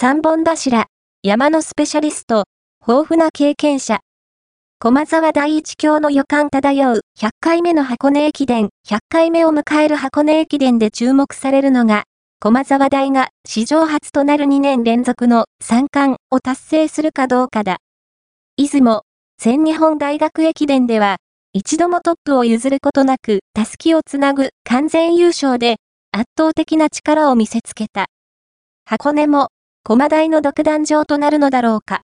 三本柱、山のスペシャリスト、豊富な経験者。駒沢第一橋の予感漂う100回目の箱根駅伝、100回目を迎える箱根駅伝で注目されるのが、駒沢大が史上初となる2年連続の三冠を達成するかどうかだ。出雲、全日本大学駅伝では、一度もトップを譲ることなく、たすきをつなぐ完全優勝で、圧倒的な力を見せつけた。箱根も、駒台の独壇場となるのだろうか。